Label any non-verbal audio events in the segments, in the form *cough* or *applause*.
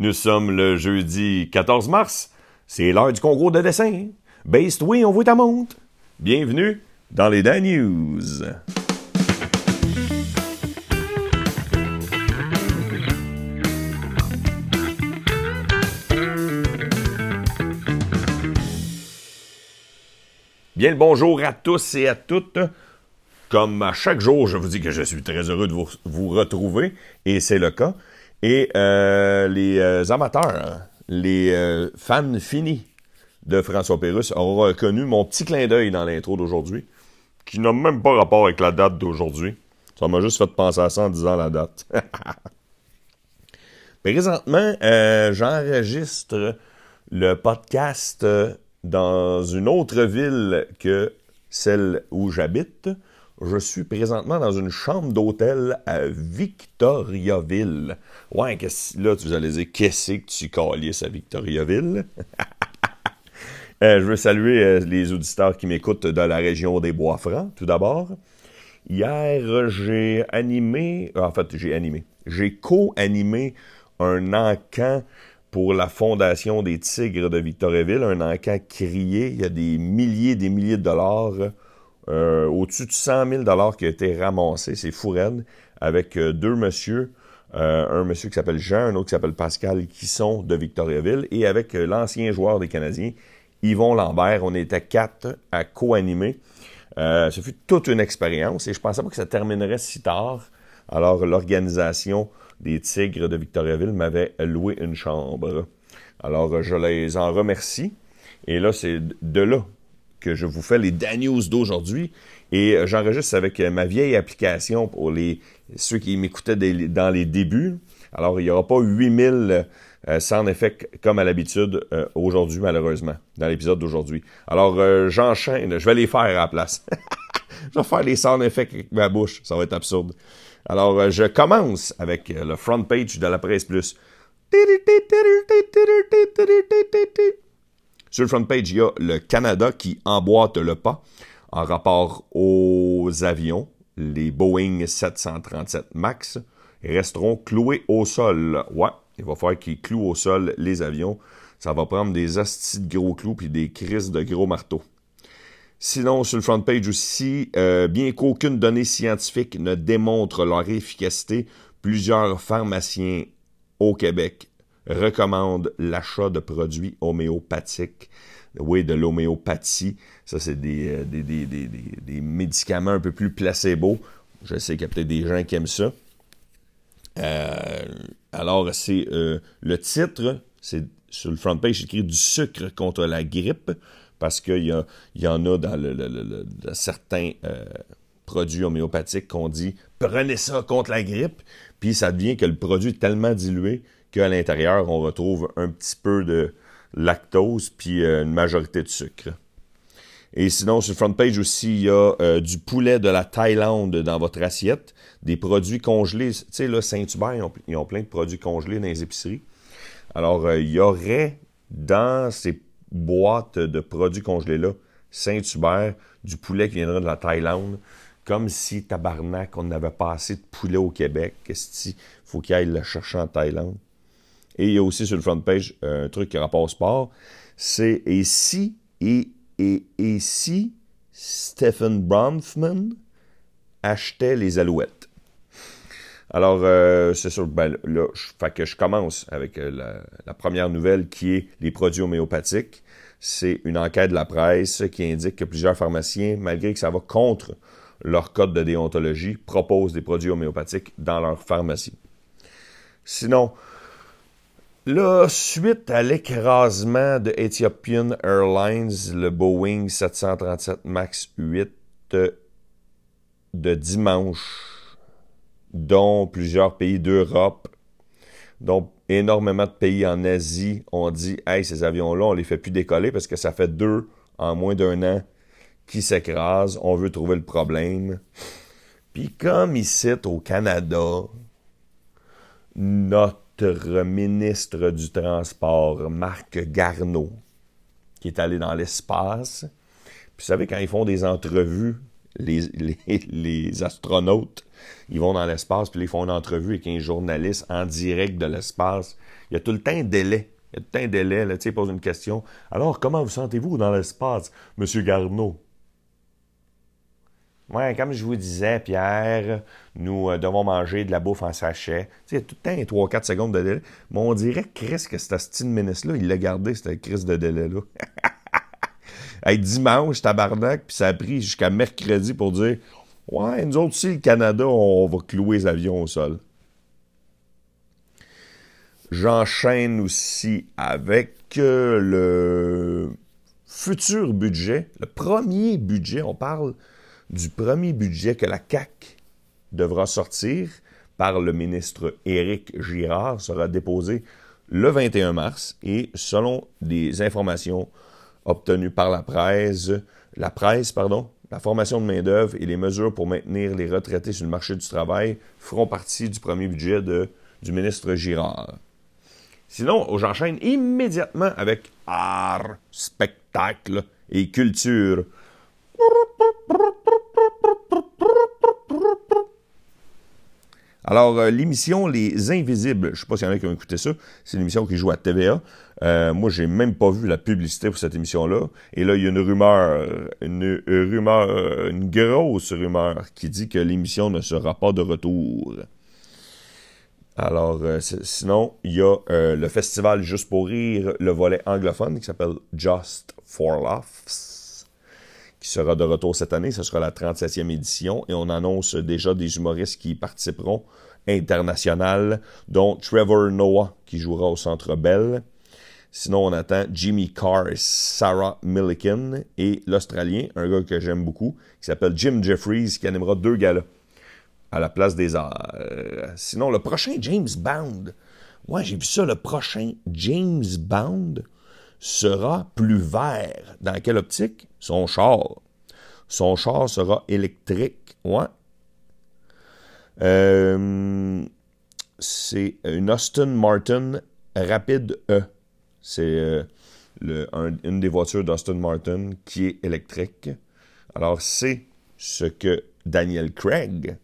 Nous sommes le jeudi 14 mars. C'est l'heure du concours de dessin. Based, oui, on vous ta montre. Bienvenue dans les Dan News. Bien le bonjour à tous et à toutes. Comme à chaque jour, je vous dis que je suis très heureux de vous retrouver, et c'est le cas. Et euh, les euh, amateurs, les euh, fans finis de François Pérusse auront reconnu mon petit clin d'œil dans l'intro d'aujourd'hui, qui n'a même pas rapport avec la date d'aujourd'hui. Ça m'a juste fait penser à ça en disant la date. *laughs* Présentement, j'enregistre le podcast dans une autre ville que celle où j'habite. Je suis présentement dans une chambre d'hôtel à Victoriaville. Ouais, là, tu allez dire, qu'est-ce que tu calisses à Victoriaville? *laughs* euh, je veux saluer euh, les auditeurs qui m'écoutent dans la région des Bois-Francs, tout d'abord. Hier, j'ai animé, en fait, j'ai animé, j'ai co-animé un encan pour la Fondation des Tigres de Victoriaville, un encan crié. Il y a des milliers des milliers de dollars euh, au-dessus de 100 000 dollars qui a été ramassé, c'est fou avec euh, deux messieurs, euh, un monsieur qui s'appelle Jean, un autre qui s'appelle Pascal, qui sont de Victoriaville, et avec l'ancien joueur des Canadiens, Yvon Lambert. On était quatre à co-animer. ce fut toute une expérience et je pensais pas que ça terminerait si tard. Alors l'organisation des Tigres de Victoriaville m'avait loué une chambre. Alors je les en remercie. Et là, c'est de là que je vous fais les Dan News d'aujourd'hui. Et euh, j'enregistre avec euh, ma vieille application pour les ceux qui m'écoutaient dans les débuts. Alors, il n'y aura pas 8000 euh, sound effects comme à l'habitude aujourd'hui, malheureusement, dans l'épisode d'aujourd'hui. Alors, j'enchaîne. Je vais les faire à la place. *laughs* je vais faire les sound effects avec ma bouche. Ça va être absurde. Alors, je commence avec le front page de la presse plus. Sur le front page, il y a le Canada qui emboîte le pas en rapport aux avions. Les Boeing 737 MAX resteront cloués au sol. Ouais, il va falloir qu'ils clouent au sol les avions. Ça va prendre des astis de gros clous puis des crises de gros marteaux. Sinon, sur le front page aussi, euh, bien qu'aucune donnée scientifique ne démontre leur efficacité, plusieurs pharmaciens au Québec recommande l'achat de produits homéopathiques. Oui, de l'homéopathie. Ça, c'est euh, des, des, médicaments un peu plus placebo. Je sais qu'il y a peut-être des gens qui aiment ça. Euh, alors, c'est euh, le titre, c'est sur le front page, écrit du sucre contre la grippe, parce qu'il y, y, en a dans certains produits homéopathiques qu'on dit prenez ça contre la grippe, puis ça devient que le produit est tellement dilué qu'à l'intérieur, on retrouve un petit peu de lactose puis euh, une majorité de sucre. Et sinon, sur le front page aussi, il y a euh, du poulet de la Thaïlande dans votre assiette, des produits congelés. Tu sais, là, Saint-Hubert, ils, ont, plein de produits congelés dans les épiceries. Alors, euh, il y aurait dans ces boîtes de produits congelés-là, Saint-Hubert, du poulet qui viendrait de la Thaïlande, comme si, tabarnak, on n'avait pas assez de poulet au Québec. Qu'est-ce qu'il faut qu'il aille le chercher en Thaïlande? Et il y a aussi sur le front page euh, un truc qui rapport au sport. C'est et si et, et, et si Stephen Bronfman achetait les Alouettes? Alors, euh, c'est sûr, ben, là, que je commence avec euh, la, première nouvelle qui est les produits homéopathiques. C'est une enquête de la presse qui indique que plusieurs pharmaciens, malgré que ça va contre leur code de déontologie, proposent des produits homéopathiques dans leur pharmacie. Sinon, Là, suite à l'écrasement de Ethiopian Airlines, le Boeing 737 MAX 8 de dimanche, dont plusieurs pays d'Europe, dont énormément de pays en Asie ont dit Hey, ces avions-là, on les fait plus décoller parce que ça fait deux en moins d'un an qui s'écrasent. On veut trouver le problème. Puis comme ici au Canada, notre ministre du Transport, Marc Garneau, qui est allé dans l'espace. Puis vous savez, quand ils font des entrevues, les, astronautes, ils vont dans l'espace, puis ils font une entrevue avec un journaliste en direct de l'espace. Il y a tout le temps un délai. Il y a tout le temps un délai, là, tu sais, pose une question. Alors, comment vous sentez-vous dans l'espace, Monsieur Garneau? Ouais, comme je vous disais, Pierre, nous euh, devons manger de la bouffe en sachet. Tu sais, tout le temps, 3-4 secondes de délai. Mais on dirait, Chris, que cette style ministre-là, il l'a gardé, cette crise de délai-là. *laughs* hey, dimanche, tabarnak, puis ça a pris jusqu'à mercredi pour dire Ouais, nous autres aussi, le Canada, on va clouer les avions au sol. J'enchaîne aussi avec euh, le futur budget, le premier budget. On parle du premier budget que la CAC devra sortir par le ministre Éric Girard sera déposé le 21 mars et selon des informations obtenues par la presse, la presse, pardon, la formation de main-d'œuvre et les mesures pour maintenir les retraités sur le marché du travail feront partie du premier budget du ministre Girard. Sinon, j'enchaîne immédiatement avec art, spectacle et culture. Alors, euh, l'émission Les Invisibles, je ne sais pas s'il y en a qui ont écouté ça, c'est une émission qui joue à TVA. Euh, moi, j'ai même pas vu la publicité pour cette émission-là. Et là, il y a une rumeur, une rumeur, une grosse rumeur qui dit que l'émission ne sera pas de retour. Alors, euh, sinon, il y a le festival Juste pour rire, le volet anglophone qui s'appelle Just for Laughs, qui sera de retour cette année. Ce sera la 37e édition et on annonce déjà des humoristes qui participeront international, dont Trevor Noah qui jouera au Centre Bell. Sinon, on attend Jimmy Carr et Sarah Milliken et l'Australien, un gars que j'aime beaucoup, qui s'appelle Jim Jeffries, qui animera deux galas à la place des arts. sinon, le prochain James Bond, ouais, j'ai vu ça, le prochain James Bond sera plus vert. Dans quelle optique? Son char. Son char sera électrique. Euh, c'est une Austin Martin Rapide E. C'est euh, une des voitures d'Austin Martin qui est électrique. Alors, c'est ce que Daniel Craig,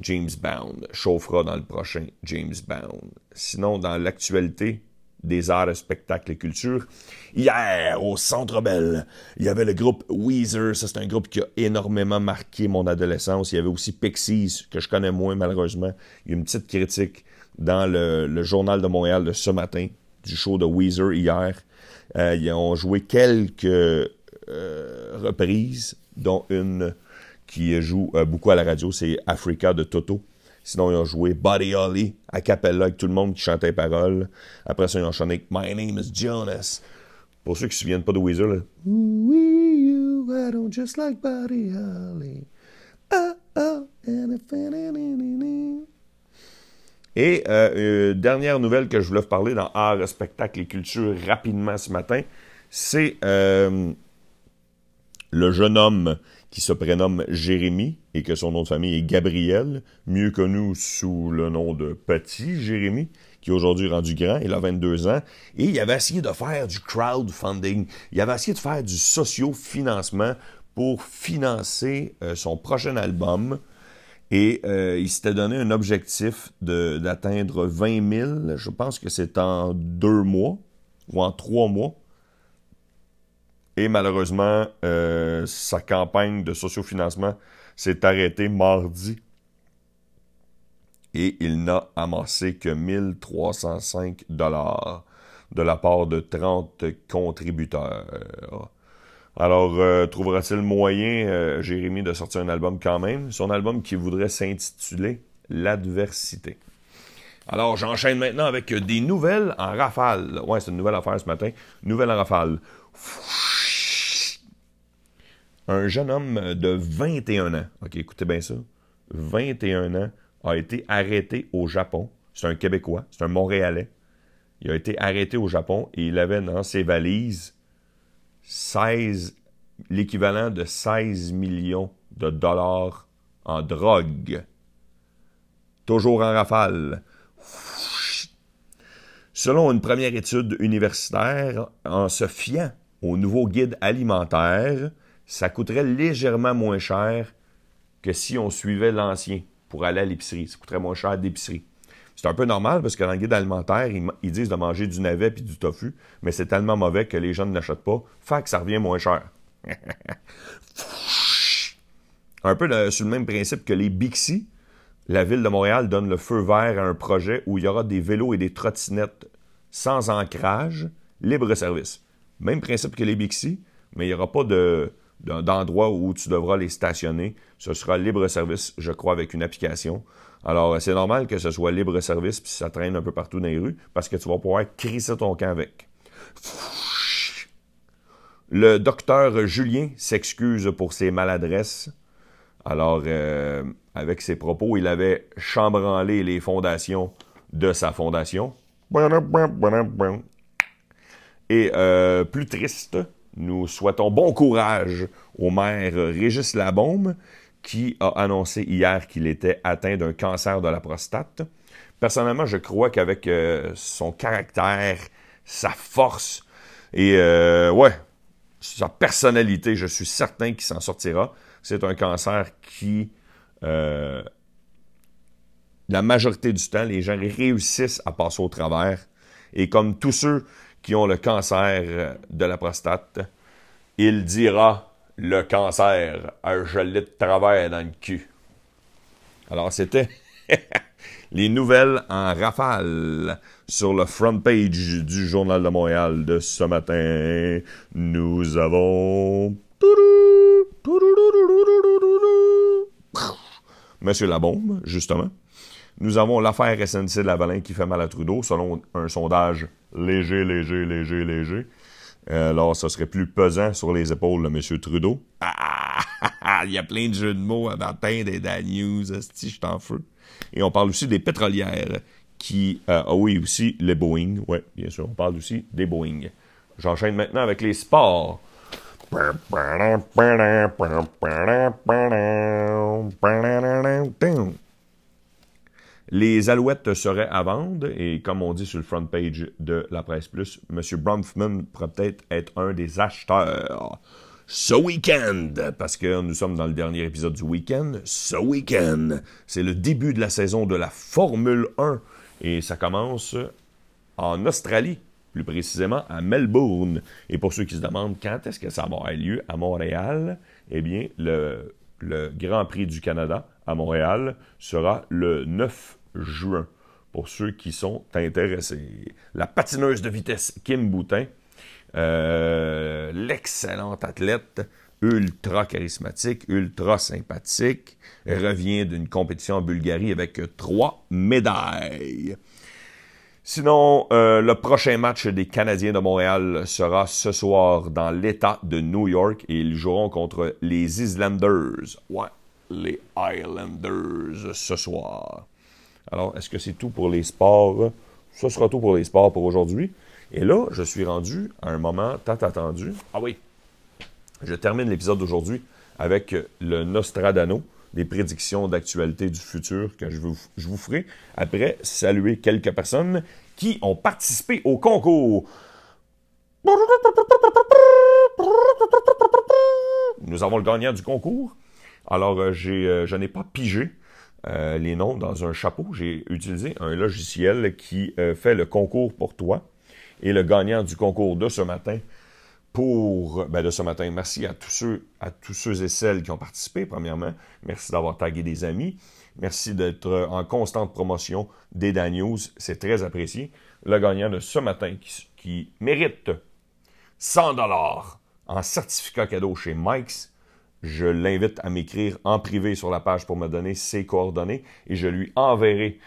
James Bond, chauffera dans le prochain James Bond. Sinon, dans l'actualité, des arts, spectacles et culture. Hier, au Centre Bell, il y avait le groupe Weezer. Ça, c'est un groupe qui a énormément marqué mon adolescence. Il y avait aussi Pixies, que je connais moins, malheureusement. Il y a une petite critique dans le, Journal de Montréal de ce matin du show de Weezer hier. Euh, ils ont joué quelques euh, reprises, dont une qui joue euh, beaucoup à la radio, c'est Africa de Toto. Sinon, ils ont joué Buddy Holly à Capella avec tout le monde qui chantait les paroles. Après ça, ils ont chanté My Name is Jonas. Pour ceux qui ne se souviennent pas de Weezer, you, I don't just like Buddy Holly. Oh, et euh, dernière nouvelle que je voulais vous parler dans art, spectacle et culture rapidement ce matin, c'est euh, le jeune homme qui se prénomme Jérémy et que son nom de famille est Gabriel, mieux connu sous le nom de Petit Jérémy, qui est aujourd'hui rendu grand, il a 22 ans, et il avait essayé de faire du crowdfunding, il avait essayé de faire du socio-financement pour financer euh, son prochain album, et euh, il s'était donné un objectif d'atteindre 20 000, je pense que c'est en deux mois, ou en trois mois, et malheureusement, euh, sa campagne de sociofinancement s'est arrêtée mardi. Et il n'a amassé que 1305 dollars de la part de 30 contributeurs. Alors, euh, trouvera-t-il moyen, euh, Jérémy, de sortir un album quand même? Son album qui voudrait s'intituler L'adversité. Alors, j'enchaîne maintenant avec des nouvelles en rafale. Ouais, c'est une nouvelle affaire ce matin. Nouvelle en rafale un jeune homme de 21 ans, ok, écoutez bien ça, 21 ans, a été arrêté au Japon. C'est un Québécois, c'est un Montréalais. Il a été arrêté au Japon et il avait dans ses valises 16, l'équivalent de 16 millions de dollars en drogue. Toujours en rafale. Selon une première étude universitaire, en se fiant au nouveau guide alimentaire, ça coûterait légèrement moins cher que si on suivait l'ancien pour aller à l'épicerie. Ça coûterait moins cher d'épicerie. C'est un peu normal parce que dans le guide alimentaire, ils, disent de manger du navet puis du tofu, mais c'est tellement mauvais que les gens ne l'achètent pas. Fait que ça revient moins cher. *laughs* un peu sur le même principe que les Bixi, la ville de Montréal donne le feu vert à un projet où il y aura des vélos et des trottinettes sans ancrage, libre service. Même principe que les Bixi, mais il n'y aura pas d'endroit où tu devras les stationner. Ce sera libre service, je crois, avec une application. Alors, c'est normal que ce soit libre service puis ça traîne un peu partout dans les rues parce que tu vas pouvoir crisser ton camp avec. Le docteur Julien s'excuse pour ses maladresses. Alors, euh, avec ses propos, il avait chambranlé les fondations de sa fondation. Et euh, plus triste, nous souhaitons bon courage au maire Régis Labaume, qui a annoncé hier qu'il était atteint d'un cancer de la prostate. Personnellement, je crois qu'avec euh, son caractère, sa force et ouais, sa personnalité, je suis certain qu'il s'en sortira c'est un cancer qui, euh, la majorité du temps, les gens réussissent à passer au travers. Et comme tous ceux qui ont le cancer de la prostate, il dira le cancer a gelé de travers dans le cul. Alors, c'était *laughs* les nouvelles en rafale sur le front page du Journal de Montréal de ce matin. Nous avons Monsieur Labombe, justement. Nous avons l'affaire SNC de Lavalin qui fait mal à Trudeau, selon un sondage léger, léger, léger, léger. Alors, ce serait plus pesant sur les épaules de M. Trudeau. Ah, *laughs* il y a plein de jeux de mots à matin des Dan News, si je t'en feu. Et on parle aussi des pétrolières qui... Euh, ah oui, aussi les Boeing. Oui, bien sûr, on parle aussi des Boeing. J'enchaîne maintenant avec les sports. Les Alouettes seraient à vendre et comme on dit sur le front page de la Presse Plus, M. Bronfman pourrait peut-être être un des acheteurs ce week-end, parce que nous sommes dans le dernier épisode du week-end, ce week-end, c'est le début de la saison de la Formule 1 et ça commence en Australie plus précisément à Melbourne. Et pour ceux qui se demandent quand est-ce que ça va avoir lieu à Montréal, eh bien, le, le Grand Prix du Canada à Montréal sera le 9 juin, pour ceux qui sont intéressés. La patineuse de vitesse Kim Boutin, euh, l'excellente athlète, ultra charismatique, ultra sympathique, revient d'une compétition en Bulgarie avec trois médailles. Sinon, euh, le prochain match des Canadiens de Montréal sera ce soir dans l'État de New York et ils joueront contre les Islanders. Ouais, les Islanders ce soir. Alors, est-ce que c'est tout pour les sports? Ce sera tout pour les sports pour aujourd'hui. Et là, je suis rendu à un moment tant attendu. Ah oui, je termine l'épisode d'aujourd'hui avec le Nostradano des prédictions d'actualité du futur que je vous, je vous ferai. Après, saluer quelques personnes qui ont participé au concours. Nous avons le gagnant du concours. Alors, euh, euh, je n'ai pas pigé euh, les noms dans un chapeau. J'ai utilisé un logiciel qui fait le concours pour toi. Et le gagnant du concours de ce matin pour ben de ce matin. Merci à tous ceux, à tous ceux et celles qui ont participé, premièrement. Merci d'avoir tagué des amis. Merci d'être en constante promotion des Dan. C'est très apprécié. Le gagnant de ce matin qui, mérite 100 dollars en certificat cadeau chez Mike's, je l'invite à m'écrire en privé sur la page pour me donner ses coordonnées et je lui enverrai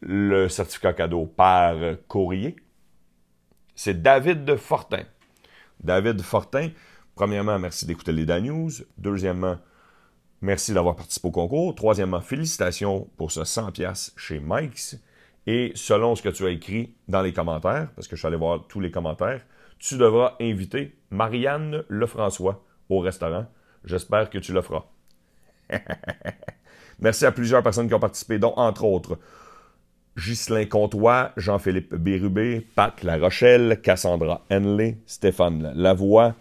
le certificat cadeau par courrier. C'est David Fortin. David Fortin, premièrement, merci d'écouter les Dan News. Deuxièmement, merci d'avoir participé au concours. Troisièmement, félicitations pour ce 100$ chez Mike's. Et selon ce que tu as écrit dans les commentaires, parce que je suis allé voir tous les commentaires, tu devras inviter Marianne Lefrançois au restaurant. J'espère que tu le feras. *laughs* Merci à plusieurs personnes qui ont participé, dont entre autres Ghislain Comtois, Jean-Philippe Bérubé, Pat La Rochelle, Cassandra Henley, Stéphane Lavoie,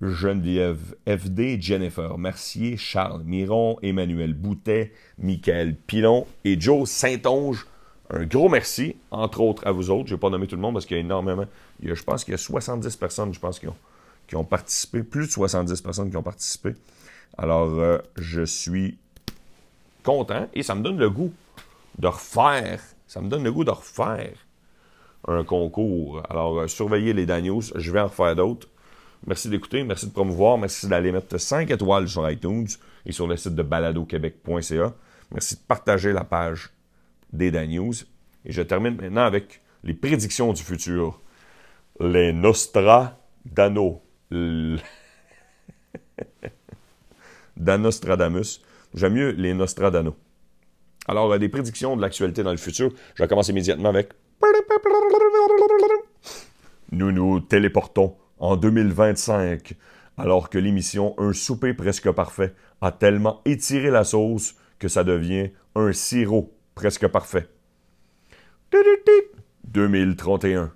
Geneviève FD, Jennifer Mercier, Charles Miron, Emmanuel Boutet, Michael Pilon et Joe Saint-Onge. Un gros merci, entre autres à vous autres. Je vais pas nommer tout le monde parce qu'il y a énormément. Il y a, je pense qu'il y a 70 personnes, je pense, qui ont, qui ont participé. Plus de 70 personnes qui ont participé. Alors, euh, je suis content et ça me donne le goût de refaire. Ça me donne le goût de refaire un concours. Alors, euh, surveillez les Daniels. Je vais en refaire d'autres. Merci d'écouter, merci de promouvoir, merci d'aller mettre 5 étoiles sur iTunes et sur le site de baladoquebec.ca. Merci de partager la page des Dan News. Et je termine maintenant avec les prédictions du futur. Les Nostradamus. *laughs* Danostradamus. J'aime mieux les Nostradamus. Alors, euh, des prédictions de l'actualité dans le futur. Je vais commencer immédiatement avec. Nous nous téléportons en 2025, alors que l'émission Un souper presque parfait a tellement étiré la sauce que ça devient un sirop presque parfait. 2031.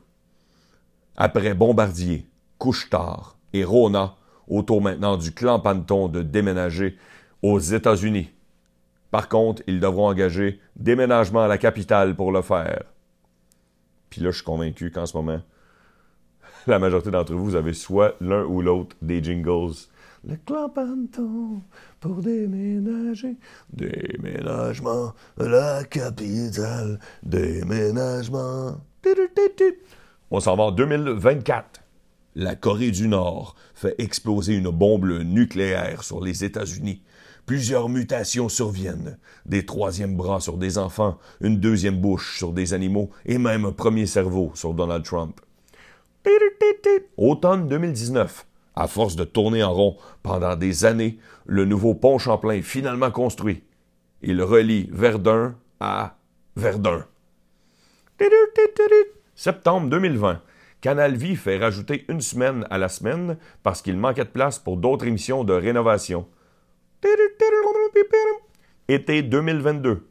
Après Bombardier, Couche-Tard et Rona, autour maintenant du clan Panton de déménager aux États-Unis. Par contre, ils devront engager déménagement à la capitale pour le faire. Puis là, je suis convaincu qu'en ce moment, *laughs* la majorité d'entre vous, vous avez soit l'un ou l'autre des jingles. Le clan Panton pour déménager. Déménagement à la capitale. Déménagement. On s'en va en 2024. La Corée du Nord fait exploser une bombe nucléaire sur les États-Unis. Plusieurs mutations surviennent. Des troisièmes bras sur des enfants, une deuxième bouche sur des animaux et même un premier cerveau sur Donald Trump. Automne 2019. À force de tourner en rond pendant des années, le nouveau pont Champlain est finalement construit. Il relie Verdun à Verdun. Septembre 2020. Canal Vie fait rajouter une semaine à la semaine parce qu'il manquait de place pour d'autres émissions de rénovation. Été 2022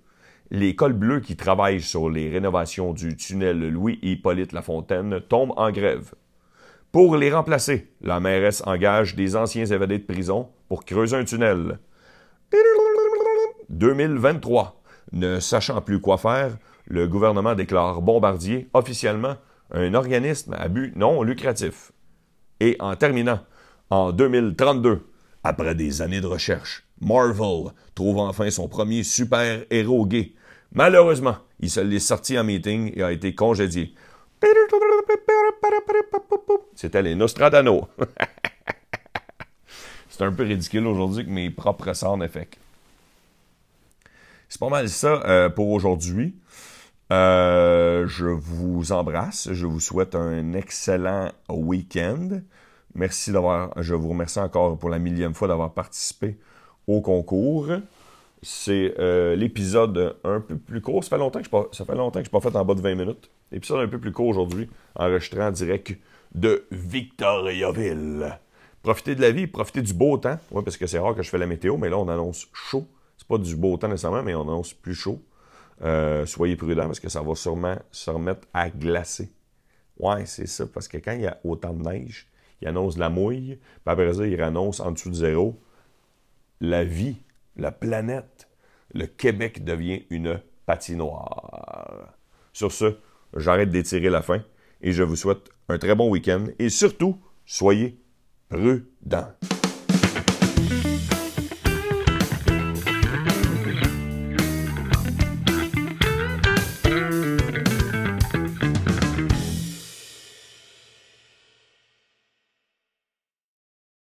les cols bleus qui travaillent sur les rénovations du tunnel Louis-Hippolyte Lafontaine tombent en grève. Pour les remplacer, la mairesse engage des anciens évadés de prison pour creuser un tunnel. 2023. Ne sachant plus quoi faire, le gouvernement déclare Bombardier officiellement un organisme à but non lucratif. Et en terminant, en 2032, après des années de recherche, Marvel trouve enfin son premier super-héros gay Malheureusement, il se l'est sorti en meeting et a été congédié. C'était les Nostradanos. *laughs* C'est un peu ridicule aujourd'hui que mes propres sound effects. C'est pas mal ça euh, pour aujourd'hui. Euh, je vous embrasse. Je vous souhaite un excellent week-end. Merci d'avoir. Je vous remercie encore pour la millième fois d'avoir participé au concours. C'est euh, l'épisode un peu plus court. Ça fait longtemps que je pas, ça fait longtemps que je pas fait en bas de 20 minutes. L'épisode un peu plus court aujourd'hui, enregistré en direct de Victoriaville. Profitez de la vie, profitez du beau temps. Oui, parce que c'est rare que je fais la météo, mais là, on annonce chaud. C'est pas du beau temps nécessairement, mais on annonce plus chaud. Euh, soyez prudents parce que ça va sûrement se remettre à glacer. Ouais, c'est ça. Parce que quand il y a autant de neige, il annonce la mouille, puis après ça, il annonce en dessous de zéro la vie la planète, le Québec devient une patinoire. Sur ce, j'arrête d'étirer la fin et je vous souhaite un très bon week-end et surtout, soyez prudents.